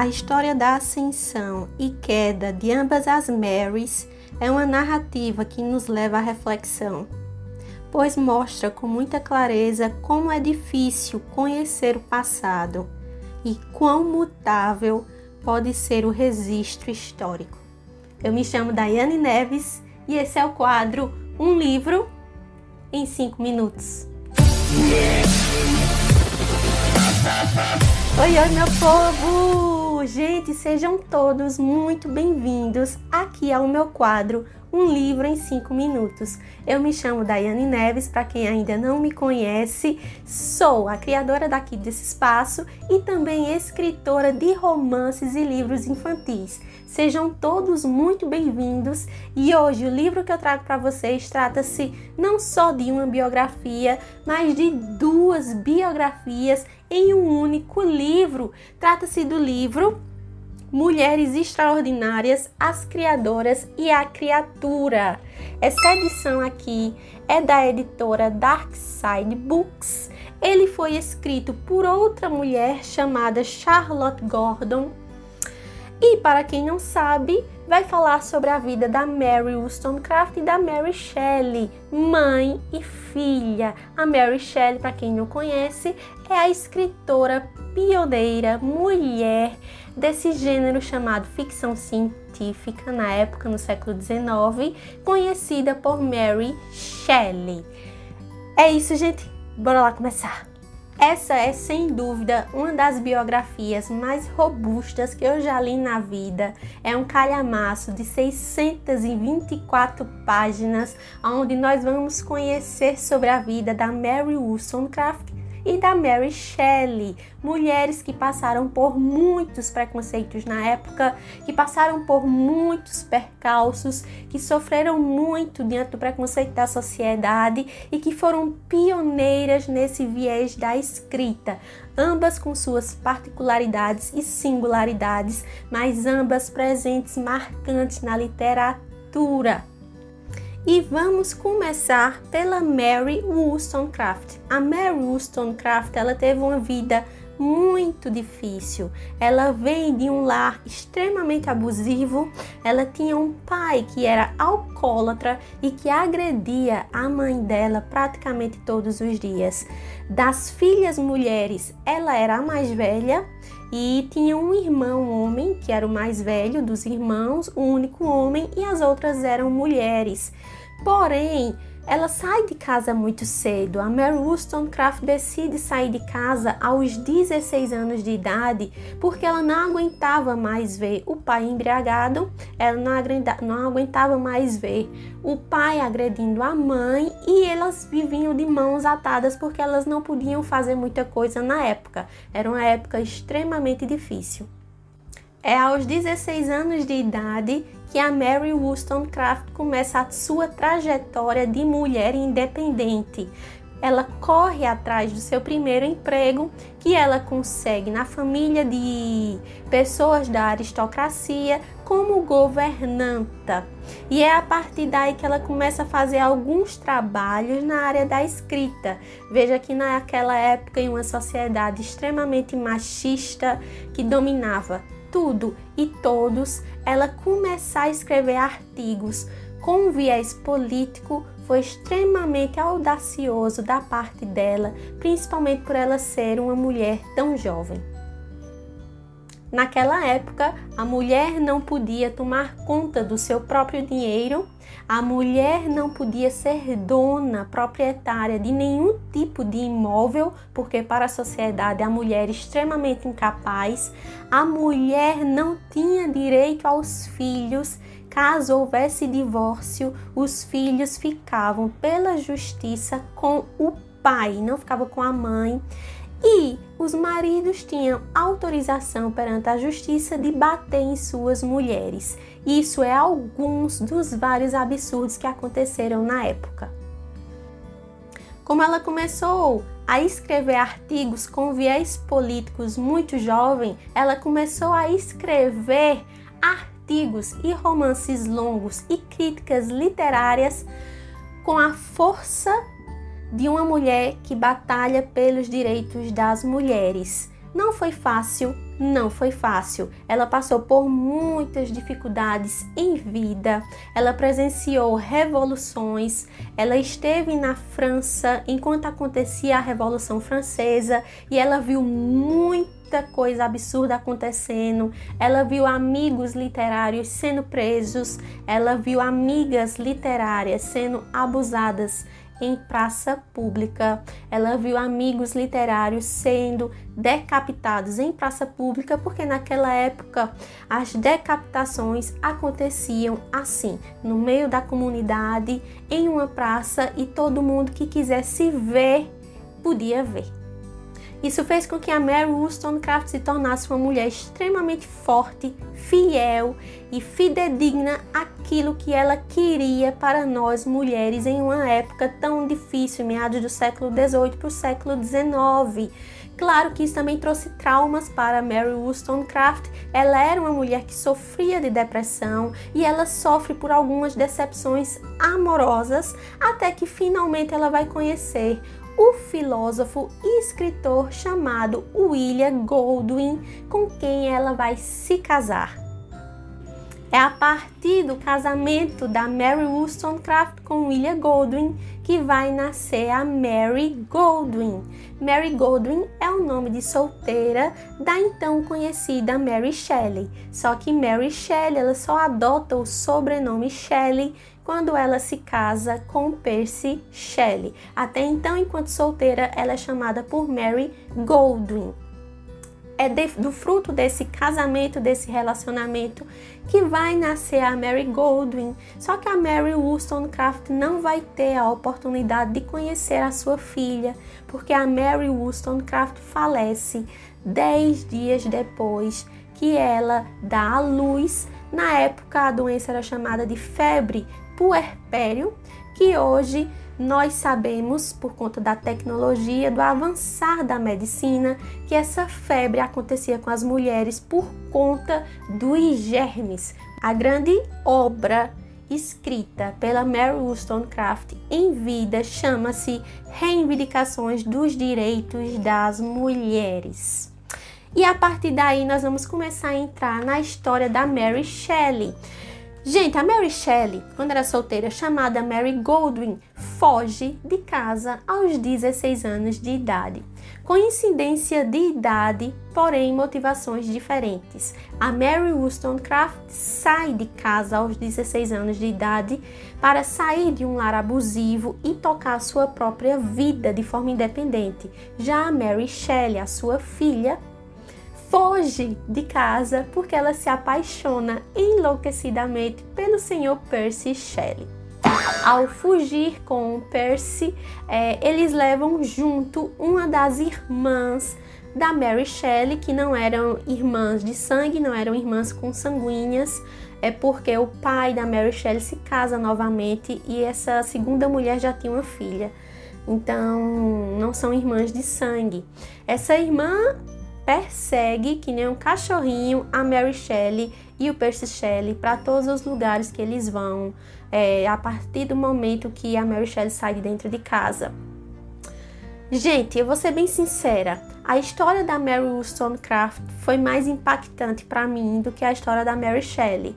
A história da ascensão e queda de ambas as Marys é uma narrativa que nos leva à reflexão, pois mostra com muita clareza como é difícil conhecer o passado e quão mutável pode ser o registro histórico. Eu me chamo Daiane Neves e esse é o quadro Um Livro em 5 Minutos. Oi, oi, meu povo! Gente, sejam todos muito bem-vindos aqui ao meu quadro um livro em 5 minutos. Eu me chamo Daiane Neves, para quem ainda não me conhece, sou a criadora daqui desse espaço e também escritora de romances e livros infantis. Sejam todos muito bem-vindos e hoje o livro que eu trago para vocês trata-se não só de uma biografia, mas de duas biografias em um único livro. Trata-se do livro Mulheres Extraordinárias, As Criadoras e a Criatura. Essa edição aqui é da editora Darkside Books. Ele foi escrito por outra mulher chamada Charlotte Gordon. E para quem não sabe, vai falar sobre a vida da Mary Wollstonecraft e da Mary Shelley, mãe e filha. A Mary Shelley, para quem não conhece, é a escritora pioneira mulher desse gênero chamado ficção científica, na época, no século XIX, conhecida por Mary Shelley. É isso, gente. Bora lá começar. Essa é sem dúvida uma das biografias mais robustas que eu já li na vida. É um calhamaço de 624 páginas, onde nós vamos conhecer sobre a vida da Mary Wollstonecraft e da Mary Shelley, mulheres que passaram por muitos preconceitos na época, que passaram por muitos percalços, que sofreram muito diante do preconceito da sociedade e que foram pioneiras nesse viés da escrita, ambas com suas particularidades e singularidades, mas ambas presentes marcantes na literatura. E vamos começar pela Mary Wollstonecraft. A Mary Wollstonecraft, ela teve uma vida muito difícil. Ela vem de um lar extremamente abusivo. Ela tinha um pai que era alcoólatra e que agredia a mãe dela praticamente todos os dias. Das filhas mulheres, ela era a mais velha e tinha um irmão homem, que era o mais velho dos irmãos, o único homem, e as outras eram mulheres. Porém, ela sai de casa muito cedo. A Mary Wollstonecraft decide sair de casa aos 16 anos de idade porque ela não aguentava mais ver o pai embriagado, ela não aguentava mais ver o pai agredindo a mãe e elas viviam de mãos atadas porque elas não podiam fazer muita coisa na época. Era uma época extremamente difícil. É aos 16 anos de idade que a Mary Wollstonecraft começa a sua trajetória de mulher independente. Ela corre atrás do seu primeiro emprego, que ela consegue na família de pessoas da aristocracia como governanta. E é a partir daí que ela começa a fazer alguns trabalhos na área da escrita. Veja que naquela época, em uma sociedade extremamente machista que dominava tudo e todos, ela começar a escrever artigos com um viés político foi extremamente audacioso da parte dela, principalmente por ela ser uma mulher tão jovem. Naquela época, a mulher não podia tomar conta do seu próprio dinheiro, a mulher não podia ser dona, proprietária de nenhum tipo de imóvel, porque para a sociedade a mulher é extremamente incapaz, a mulher não tinha direito aos filhos. Caso houvesse divórcio, os filhos ficavam pela justiça com o pai, não ficava com a mãe e os maridos tinham autorização perante a justiça de bater em suas mulheres. Isso é alguns dos vários absurdos que aconteceram na época. Como ela começou a escrever artigos com viés políticos muito jovem, ela começou a escrever artigos e romances longos e críticas literárias com a força de uma mulher que batalha pelos direitos das mulheres. Não foi fácil, não foi fácil. Ela passou por muitas dificuldades em vida. Ela presenciou revoluções. Ela esteve na França enquanto acontecia a Revolução Francesa e ela viu muita coisa absurda acontecendo. Ela viu amigos literários sendo presos. Ela viu amigas literárias sendo abusadas em praça pública. Ela viu amigos literários sendo decapitados em praça pública, porque naquela época as decapitações aconteciam assim, no meio da comunidade, em uma praça e todo mundo que quisesse ver podia ver. Isso fez com que a Mary Wollstonecraft se tornasse uma mulher extremamente forte, fiel e fidedigna àquilo que ela queria para nós mulheres em uma época tão difícil, meados do século XVIII para o século XIX. Claro que isso também trouxe traumas para Mary Wollstonecraft. Ela era uma mulher que sofria de depressão e ela sofre por algumas decepções amorosas até que finalmente ela vai conhecer o filósofo e escritor chamado William Goldwyn, com quem ela vai se casar. É a partir do casamento da Mary Wollstonecraft com William Goldwyn que vai nascer a Mary Goldwyn. Mary Goldwyn é o nome de solteira da então conhecida Mary Shelley. Só que Mary Shelley ela só adota o sobrenome Shelley quando ela se casa com Percy Shelley. Até então, enquanto solteira, ela é chamada por Mary Goldwyn. É de, do fruto desse casamento, desse relacionamento, que vai nascer a Mary Goldwyn. Só que a Mary Wollstonecraft não vai ter a oportunidade de conhecer a sua filha, porque a Mary Wollstonecraft falece dez dias depois que ela dá à luz. Na época, a doença era chamada de febre puerpério, que hoje nós sabemos, por conta da tecnologia, do avançar da medicina, que essa febre acontecia com as mulheres por conta dos germes. A grande obra escrita pela Mary Wollstonecraft em vida chama-se Reivindicações dos Direitos das Mulheres. E a partir daí nós vamos começar a entrar na história da Mary Shelley. Gente, a Mary Shelley, quando era solteira, chamada Mary Goldwyn, foge de casa aos 16 anos de idade. Coincidência de idade, porém motivações diferentes. A Mary Wollstonecraft sai de casa aos 16 anos de idade para sair de um lar abusivo e tocar sua própria vida de forma independente. Já a Mary Shelley, a sua filha, foge de casa porque ela se apaixona enlouquecidamente pelo senhor Percy Shelley. Ao fugir com Percy, é, eles levam junto uma das irmãs da Mary Shelley, que não eram irmãs de sangue, não eram irmãs consanguíneas, é porque o pai da Mary Shelley se casa novamente e essa segunda mulher já tinha uma filha. Então, não são irmãs de sangue. Essa irmã persegue que nem um cachorrinho a Mary Shelley e o Percy Shelley para todos os lugares que eles vão, é, a partir do momento que a Mary Shelley sai de dentro de casa. Gente, eu vou ser bem sincera, a história da Mary Wollstonecraft foi mais impactante para mim do que a história da Mary Shelley.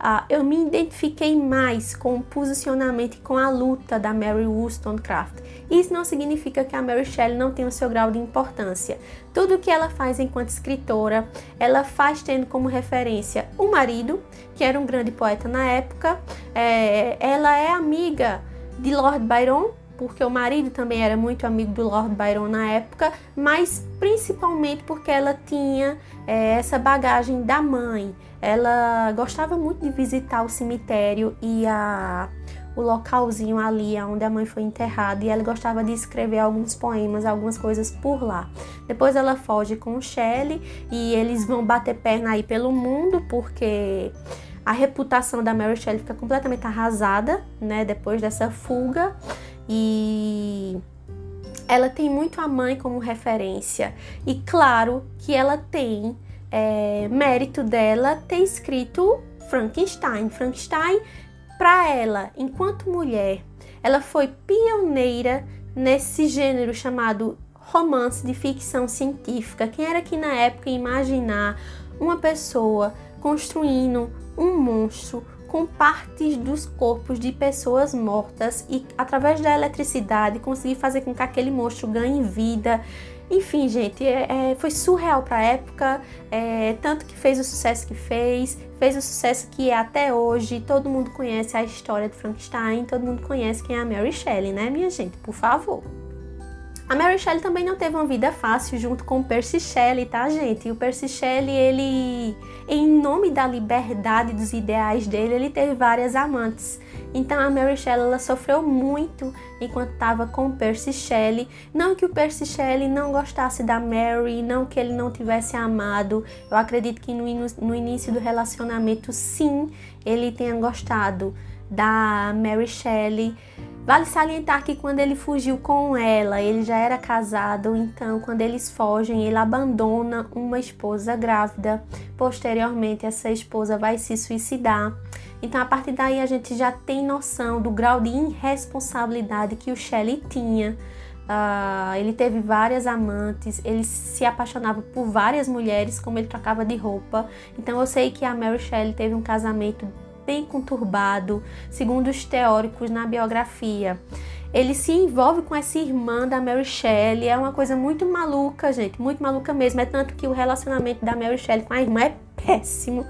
Uh, eu me identifiquei mais com o posicionamento e com a luta da Mary Wollstonecraft. Isso não significa que a Mary Shelley não tem o seu grau de importância. Tudo que ela faz enquanto escritora, ela faz tendo como referência o marido, que era um grande poeta na época. É, ela é amiga de Lord Byron, porque o marido também era muito amigo do Lord Byron na época, mas principalmente porque ela tinha é, essa bagagem da mãe. Ela gostava muito de visitar o cemitério e a, o localzinho ali onde a mãe foi enterrada e ela gostava de escrever alguns poemas, algumas coisas por lá. Depois ela foge com o Shelley e eles vão bater perna aí pelo mundo porque a reputação da Mary Shelley fica completamente arrasada, né, depois dessa fuga e ela tem muito a mãe como referência e claro que ela tem é, mérito dela ter escrito Frankenstein. Frankenstein, para ela, enquanto mulher, ela foi pioneira nesse gênero chamado romance de ficção científica. Quem era que na época imaginar uma pessoa construindo um monstro com partes dos corpos de pessoas mortas e através da eletricidade conseguir fazer com que aquele monstro ganhe vida. Enfim, gente, é, é, foi surreal para a época, é, tanto que fez o sucesso que fez, fez o sucesso que é até hoje. Todo mundo conhece a história de Frankenstein, todo mundo conhece quem é a Mary Shelley, né, minha gente? Por favor. A Mary Shelley também não teve uma vida fácil junto com o Percy Shelley, tá, gente? E o Percy Shelley, ele, em nome da liberdade dos ideais dele, ele teve várias amantes. Então a Mary Shelley ela sofreu muito enquanto estava com o Percy Shelley. Não que o Percy Shelley não gostasse da Mary, não que ele não tivesse amado. Eu acredito que no, no início do relacionamento, sim, ele tenha gostado da Mary Shelley. Vale salientar que quando ele fugiu com ela, ele já era casado, então quando eles fogem, ele abandona uma esposa grávida. Posteriormente, essa esposa vai se suicidar. Então, a partir daí, a gente já tem noção do grau de irresponsabilidade que o Shelley tinha. Uh, ele teve várias amantes, ele se apaixonava por várias mulheres, como ele trocava de roupa. Então, eu sei que a Mary Shelley teve um casamento bem conturbado, segundo os teóricos na biografia. Ele se envolve com essa irmã da Mary Shelley, é uma coisa muito maluca, gente, muito maluca mesmo. É tanto que o relacionamento da Mary Shelley com a irmã é péssimo.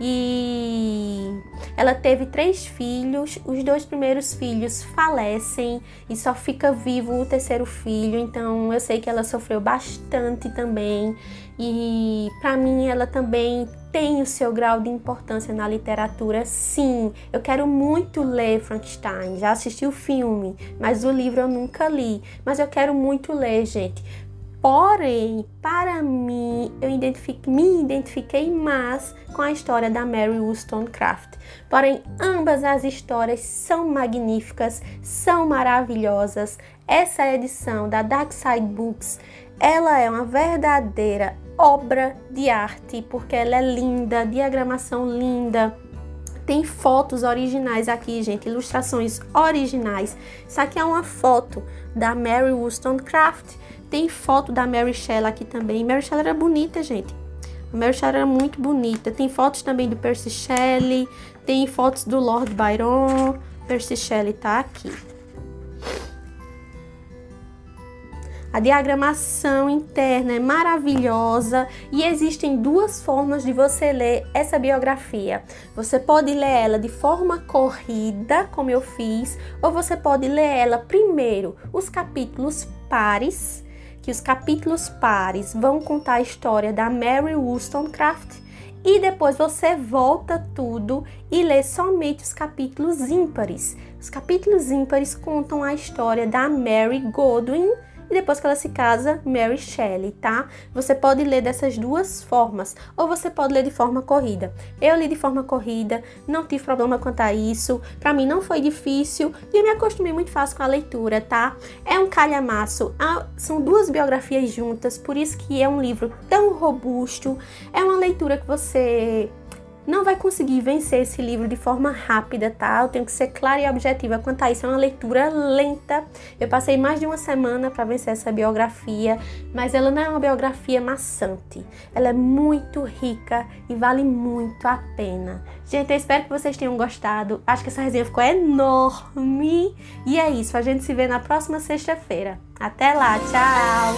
E ela teve três filhos, os dois primeiros filhos falecem e só fica vivo o terceiro filho, então eu sei que ela sofreu bastante também. E para mim ela também tem o seu grau de importância na literatura, sim. Eu quero muito ler Frankenstein, já assisti o filme, mas o livro eu nunca li. Mas eu quero muito ler, gente. Porém, para mim, eu identifique, me identifiquei mais com a história da Mary Wollstonecraft. Porém, ambas as histórias são magníficas, são maravilhosas. Essa edição da Dark Side Books, ela é uma verdadeira obra de arte, porque ela é linda, diagramação linda. Tem fotos originais aqui, gente, ilustrações originais. Isso aqui é uma foto da Mary Wollstonecraft. Tem foto da Mary Shelley aqui também. Mary Shelley era bonita, gente. A Mary Shelley era muito bonita. Tem fotos também do Percy Shelley, tem fotos do Lord Byron. Percy Shelley tá aqui. A diagramação interna é maravilhosa e existem duas formas de você ler essa biografia. Você pode ler ela de forma corrida, como eu fiz, ou você pode ler ela primeiro os capítulos pares, que os capítulos pares vão contar a história da Mary Wollstonecraft e depois você volta tudo e lê somente os capítulos ímpares. Os capítulos ímpares contam a história da Mary Godwin e depois que ela se casa, Mary Shelley, tá? Você pode ler dessas duas formas, ou você pode ler de forma corrida. Eu li de forma corrida, não tive problema quanto a isso, para mim não foi difícil e eu me acostumei muito fácil com a leitura, tá? É um calhamaço, ah, são duas biografias juntas, por isso que é um livro tão robusto, é uma leitura que você não vai conseguir vencer esse livro de forma rápida, tá? Eu tenho que ser clara e objetiva quanto a isso. É uma leitura lenta. Eu passei mais de uma semana para vencer essa biografia, mas ela não é uma biografia maçante. Ela é muito rica e vale muito a pena. Gente, eu espero que vocês tenham gostado. Acho que essa resenha ficou enorme. E é isso. A gente se vê na próxima sexta-feira. Até lá, tchau!